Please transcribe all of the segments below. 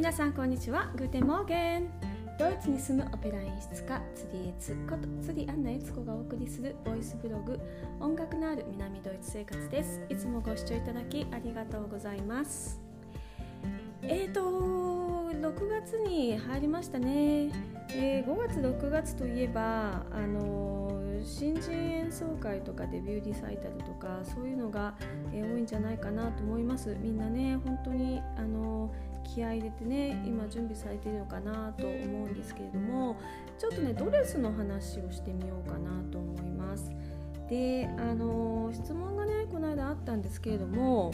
皆さんこんにちは。 Guten Morgen。ドイツに住むオペラ演出家釣りエツこと釣りアンナエツコがお送りするボイスブログ音楽のある南ドイツ生活です。いつもご視聴いただきありがとうございます。えーと6月に入りましたね、えー、5月6月といえばあの新人演奏会とかデビューリサイタルとかそういうのが、えー、多いんじゃないかなと思います。みんなね本当にあの気合入れてね今準備されているのかなと思うんですけれどもちょっとねドレスの話をしてみようかなと思います。であの質問がねこの間あったんですけれども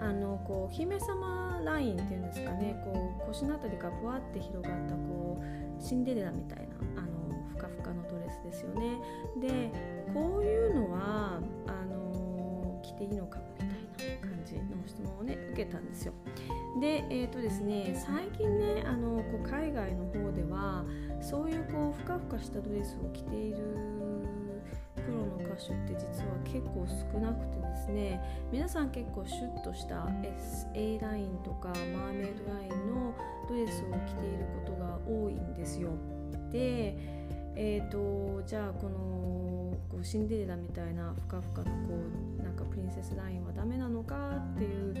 あのこう姫様ラインっていうんですかねこう腰の辺りがぶわって広がったこうシンデレラみたいなあのふかふかのドレスですよね。でこういうのはあの着ていいのかみたいな感じの質問をね受けたんですよ。でえーとですね、最近ねあのこう海外の方ではそういうこうふかふかしたドレスを着ているプロの歌手って実は結構少なくてですね皆さん結構シュッとした SA ラインとかマーメイドラインのドレスを着ていることが多いんですよ。でえーと、じゃあこのこうシンデレラみたいなふかふかのこうなんかプリンセスラインはダメなのかっていう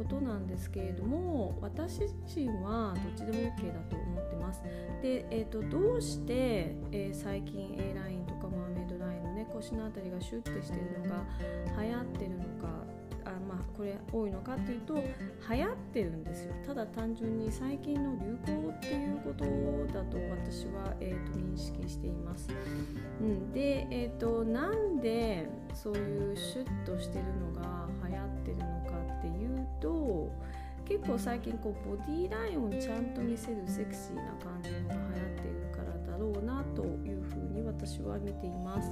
ことなんですけれども私自身はどっちでも OK だと思ってます。で、えーと、どうして、えー、最近 A ラインとかマーメイドラインのね腰の辺りがシュッてしてるのが流行ってるのかあまあこれ多いのかっていうと流行ってるんですよ。ただ単純に最近の流行っていうことだと私は、えーと、認識しています、うん、で、えーと、なんでそういうシュッとしてるのが流行ってるのかと結構最近こうボディーラインをちゃんと見せるセクシーな感じのが流行っているからだろうなというふうに私は見ています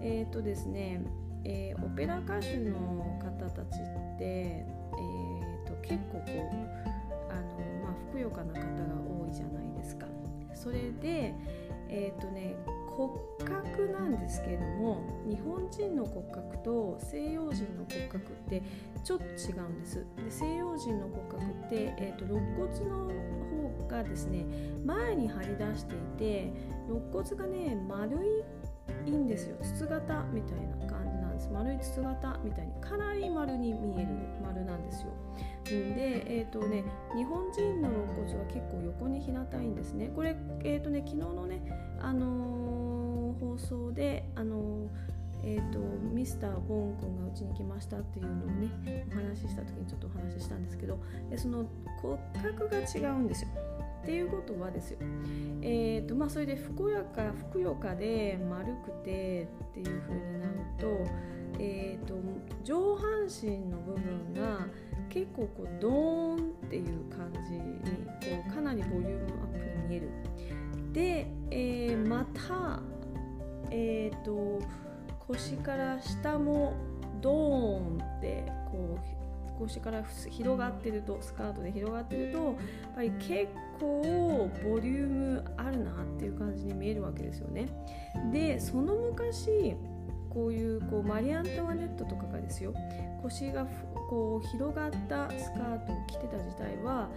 えっ、ー、とですねえー、オペラ歌手の方たちって、えーと、結構こうあの、まあ、ふくよかな方が多いじゃないですか。それで、えーとね、骨格なんですけれども日本人の骨格と西洋人の骨格ってちょっと違うんです。で西洋人の骨格って、えーと、肋骨の方がですね前に張り出していて肋骨がね丸いいんですよ筒型みたいな感じなんです丸い筒型みたいにかなり丸に見える丸なんですよ。で、えーとね、日本人の肋骨は結構横に平たいんですね。これ、えーとね、昨日のね、あのー、放送で、あのえーと、ミスター・ボーン君がうちに来ましたっていうのをねお話しした時にちょっとお話ししたんですけどでその骨格が違うんですよ。っていうことはですよ、えーとまあ、それでふくよかふくよかで丸くてっていう風になると,、えーと、上半身の部分が結構こうドーンっていう感じにこうかなりボリュームアップに見える。で、えー、また、えーと腰から下もドーンってこう腰から広がってるとスカートで広がってるとやっぱり結構ボリュームあるなっていう感じに見えるわけですよね。でその昔こういうこうマリアントワネットとかがですよ腰がこう広がったスカートを着てた時代は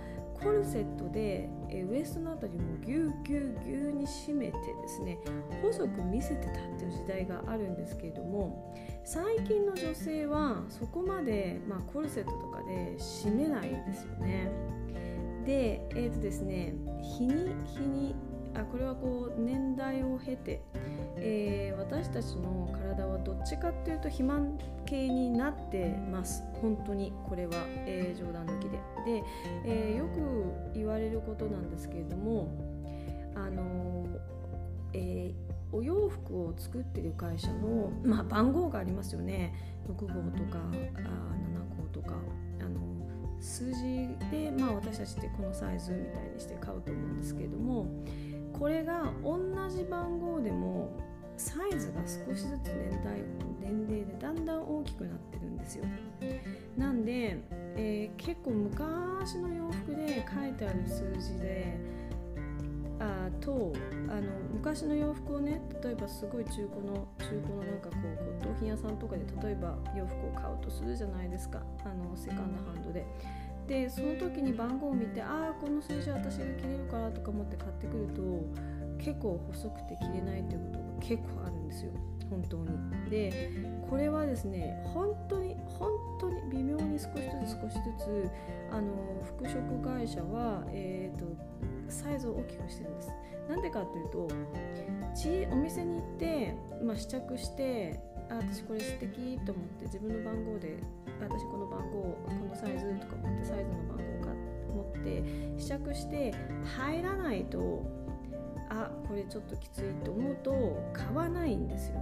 コルセットでえウエストの辺りもぎゅうぎゅうぎゅうに締めてですね細く見せてたっていう時代があるんですけれども最近の女性はそこまで、まあ、コルセットとかで締めないんですよね。でえっ、ー、とですね日に日にあこれはこう年代を経て、えー、私たちの体はどっちかっていうと肥満系になってます。本当にこれは、えー、冗談抜きで。で、えー、よく言われることなんですけれどもあのえお洋服を作ってる会社の、まあ、番号がありますよね。6号とかあ7号とか。あの数字で、まあ、私たちってこのサイズみたいにして買うと思うんですけれどもこれが同じ番号でもサイズが少しずつ年代年齢でだんだん大きくなってるんですよ。なんで、えー、結構昔の洋服で書いてある数字であとあの昔の洋服をね例えばすごい中古の中古のなんかこう骨董品屋さんとかで例えば洋服を買うとするじゃないですか。あのセカンドハンドで。でその時に番号を見てああこの数字は私が着れるからとか思って買ってくると結構細くて着れないっていうことが結構あるんですよ。本当に。でこれはですね本当に本当に微妙に少しずつ少しずつあの服飾会社は、えーと、サイズを大きくしてるんです。なんでかっていうとお店に行って、まあ、試着してあ私これ素敵と思って自分の番号で私この番号このサイズとか思ってサイズの番号を持って試着して入らないとあこれちょっときついと思うと買わないんですよ。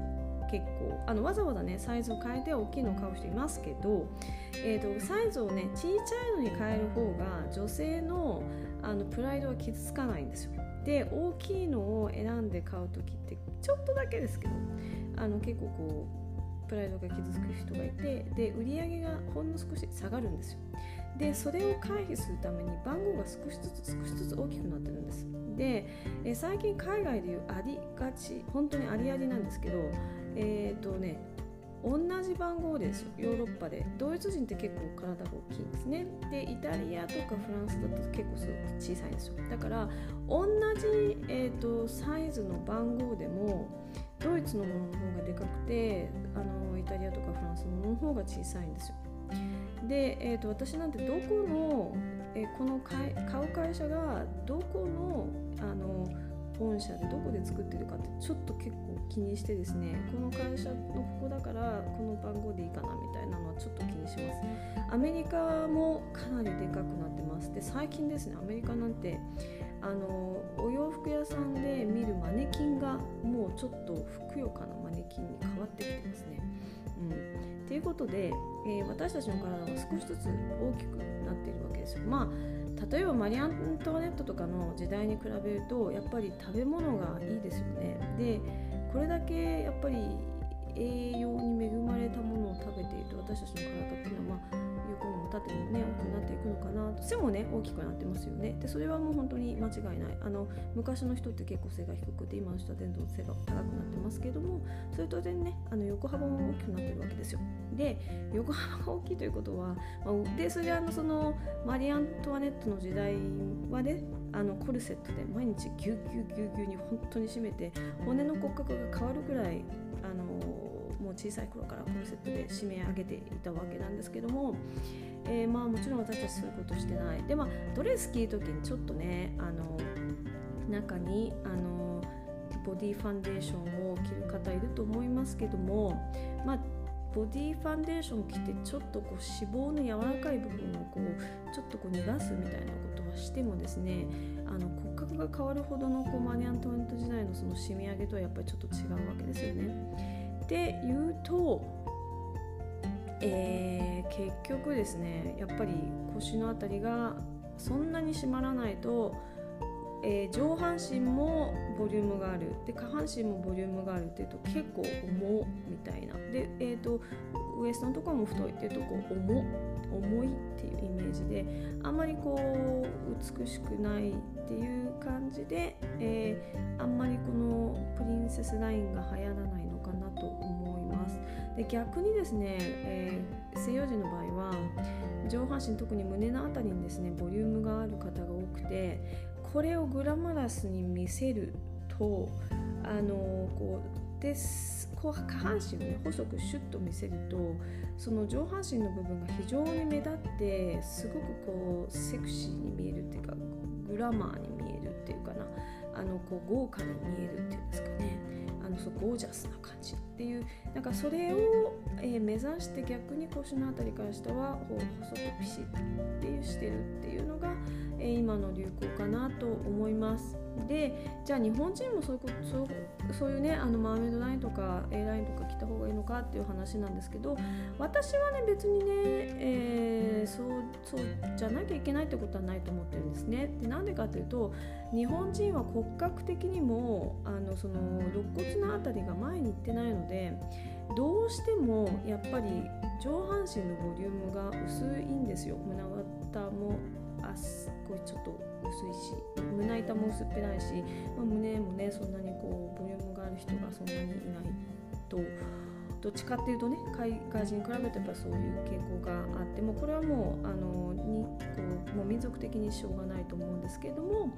結構。あのわざわざねサイズを変えて大きいのを買う人いますけど、えーと、サイズをね小さいのに変える方が女性のあのプライドは傷つかないんですよ。で大きいのを選んで買う時ってちょっとだけですけどあの結構こうプライドが傷つく人がいてで売り上げがほんの少し下がるんですよ。でそれを回避するために番号が少しずつ少しずつ大きくなってるんです。でえ最近海外でいうありがち本当にありありなんですけどえっ、ー、とね同じ番号ですよ。ヨーロッパでドイツ人って結構体が大きいんですね。でイタリアとかフランスだと結構すごく小さいんですよ。だから同じ、えーと、サイズの番号でもドイツのものの方がでかくてあのイタリアとかフランスのものの方が小さいんですよ。で、えーと、私なんてどこの、えー、この買う会社がどこのあの本社でどこで作ってるかってちょっと結構気にしてですね。この会社のここだからこの番号でいいかなみたいなのはちょっと気にします。アメリカもかなりでかくなってます。で最近ですねアメリカなんてあのお洋服屋さんで見るマネキンがもうちょっとふくよかなマネキンに変わってきてますね。うん。ということで、えー、私たちの体は少しずつ大きくなっているわけですよ。まあ例えばマリアントワネットとかの時代に比べるとやっぱり食べ物がいいですよね。でこれだけやっぱり栄養に恵まれたものを食べていると私たちの体っていうのは、まあ、横にも縦にもね大きくなっていくのかなと背もね大きくなってますよね。でそれはもう本当に間違いない。あの昔の人って結構背が低くて今の人はどんどん背が高くなってますけどもそれと然ねあの横幅も大きくなってるわけですよ。で横幅が大きいということは、まあ、でそれあのそのマリアントワネットの時代はねあのコルセットで毎日ぎゅうぎゅうぎゅうぎゅうに本当に締めて骨の骨格が変わるくらいあのもう小さい頃からコルセットで締め上げていたわけなんですけども、えー、まあもちろん私たちそういうことしてない。でまあドレス着る時にちょっとねあの中にあのボディファンデーションを着る方いると思いますけどもまあボディファンデーションを着てちょっとこう脂肪の柔らかい部分をこうちょっとこう逃がすみたいなことはしてもですねあのが変わるほどのこうマニアントント時代のその締め上げとはやっぱりちょっと違うわけですよね。で言うと、えー、結局ですねやっぱり腰の辺りがそんなに締まらないとえー、上半身もボリュームがあるで下半身もボリュームがあるっていうと結構重みたいなで、えーと、ウエストのところも太いっていうとこう重重いっていうイメージであんまりこう美しくないっていう感じで、えー、あんまりこのプリンセスラインが流行らないのかなと思います。で逆にですね、えー、西洋人の場合は上半身特に胸の辺りにですねボリュームがある方が多くてこれをグラマラスに見せるとあのこうですこう下半身をね細くシュッと見せるとその上半身の部分が非常に目立ってすごくこうセクシーに見えるっていうかグラマーに見えるっていうかなあのこう豪華に見えるっていうんですかねあのそうゴージャスな感じっていうなんかそれを、えー、目指して逆に腰の辺りから下は細くピシッっていうしてるっていうのがえ今の流行かなと思います。でじゃあ日本人もそういうことそういうねあのマーメイドラインとか A ラインとか着た方がいいのかっていう話なんですけど私はね別にね、えー、そうそうじゃなきゃいけないってことはないと思ってるんですね。でなんでかというと日本人は骨格的にもあのその肋骨の辺りが前に行ってないのでどうしてもやっぱり上半身のボリュームが薄いんですよ胸股もあすごいちょっと薄いし胸板も薄っぺらいし、まあ、胸もねそんなにこうボリュームがある人がそんなにいないとどっちかっていうとね海外人に比べてやっぱそういう傾向があってもこれはもうあのにこうもう民族的にしょうがないと思うんですけれども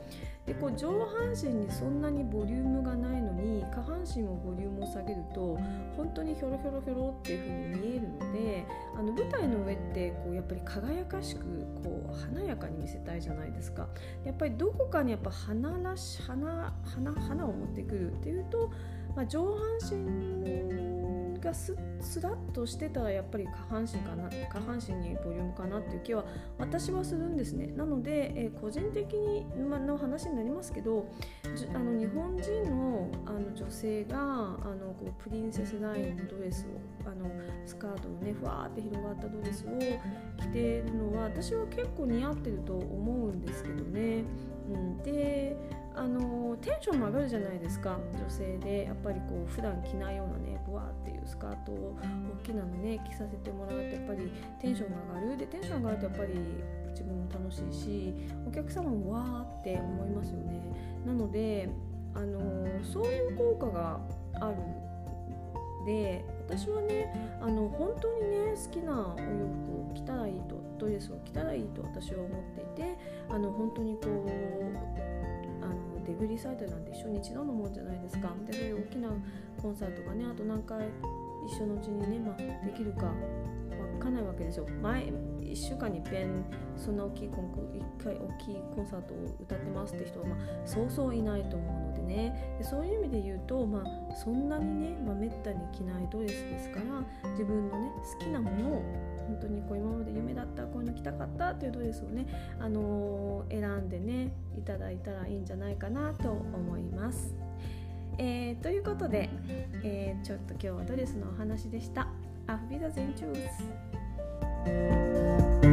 でこう上半身にそんなにボリュームがないのに下半身もボリュームを下げると本当にひょろひょろひょろっていう風に見えるのであの舞台の上ってこうやっぱり輝かしくこう華やかに見せたいじゃないですか。やっぱりどこかにやっぱ花らし花花花を持ってくるっていうと、まあ、上半身がススラッとしてたらやっぱり下半身かな下半身にボリュームかなっていう気は私はするんですねなので、えー、個人的に、ま、の話になりますけどあの日本人のあの女性があのこうプリンセスラインのドレスをあのスカートのねふわーって広がったドレスを着てるのは私は結構似合ってると思うんですけどね。うん、であのテンションも上がるじゃないですか。女性でやっぱりこう普段着ないようなねブワーっていうスカートを大きなのね着させてもらうとやっぱりテンションが上がる。でテンション上がるとやっぱり自分も楽しいしお客様もわーって思いますよね。なのであのそういう効果があるで私はねあの本当にね好きなお洋服を着たらいいとドレスを着たらいいと私は思っていてあの本当にこうデブリサイトなんて一緒に一度のもんじゃないですか。でそういう大きなコンサートがねあと何回一緒のうちにね、まあ、できるか分かんないわけですよ。前1週間にいっぺんそんな大きいコンク1回大きいコンサートを歌ってますって人は、まあ、そうそういないと思うので。ねでそういう意味で言うと、まあ、そんなにね、まあ、めったに着ないドレスですから自分のね好きなものを本当にこう今まで夢だったこういうの着たかったというドレスをね、あのー、選んでねいただいたらいいんじゃないかなと思います。えー、ということで、えー、ちょっと今日はドレスのお話でした。アフビダゼンチュース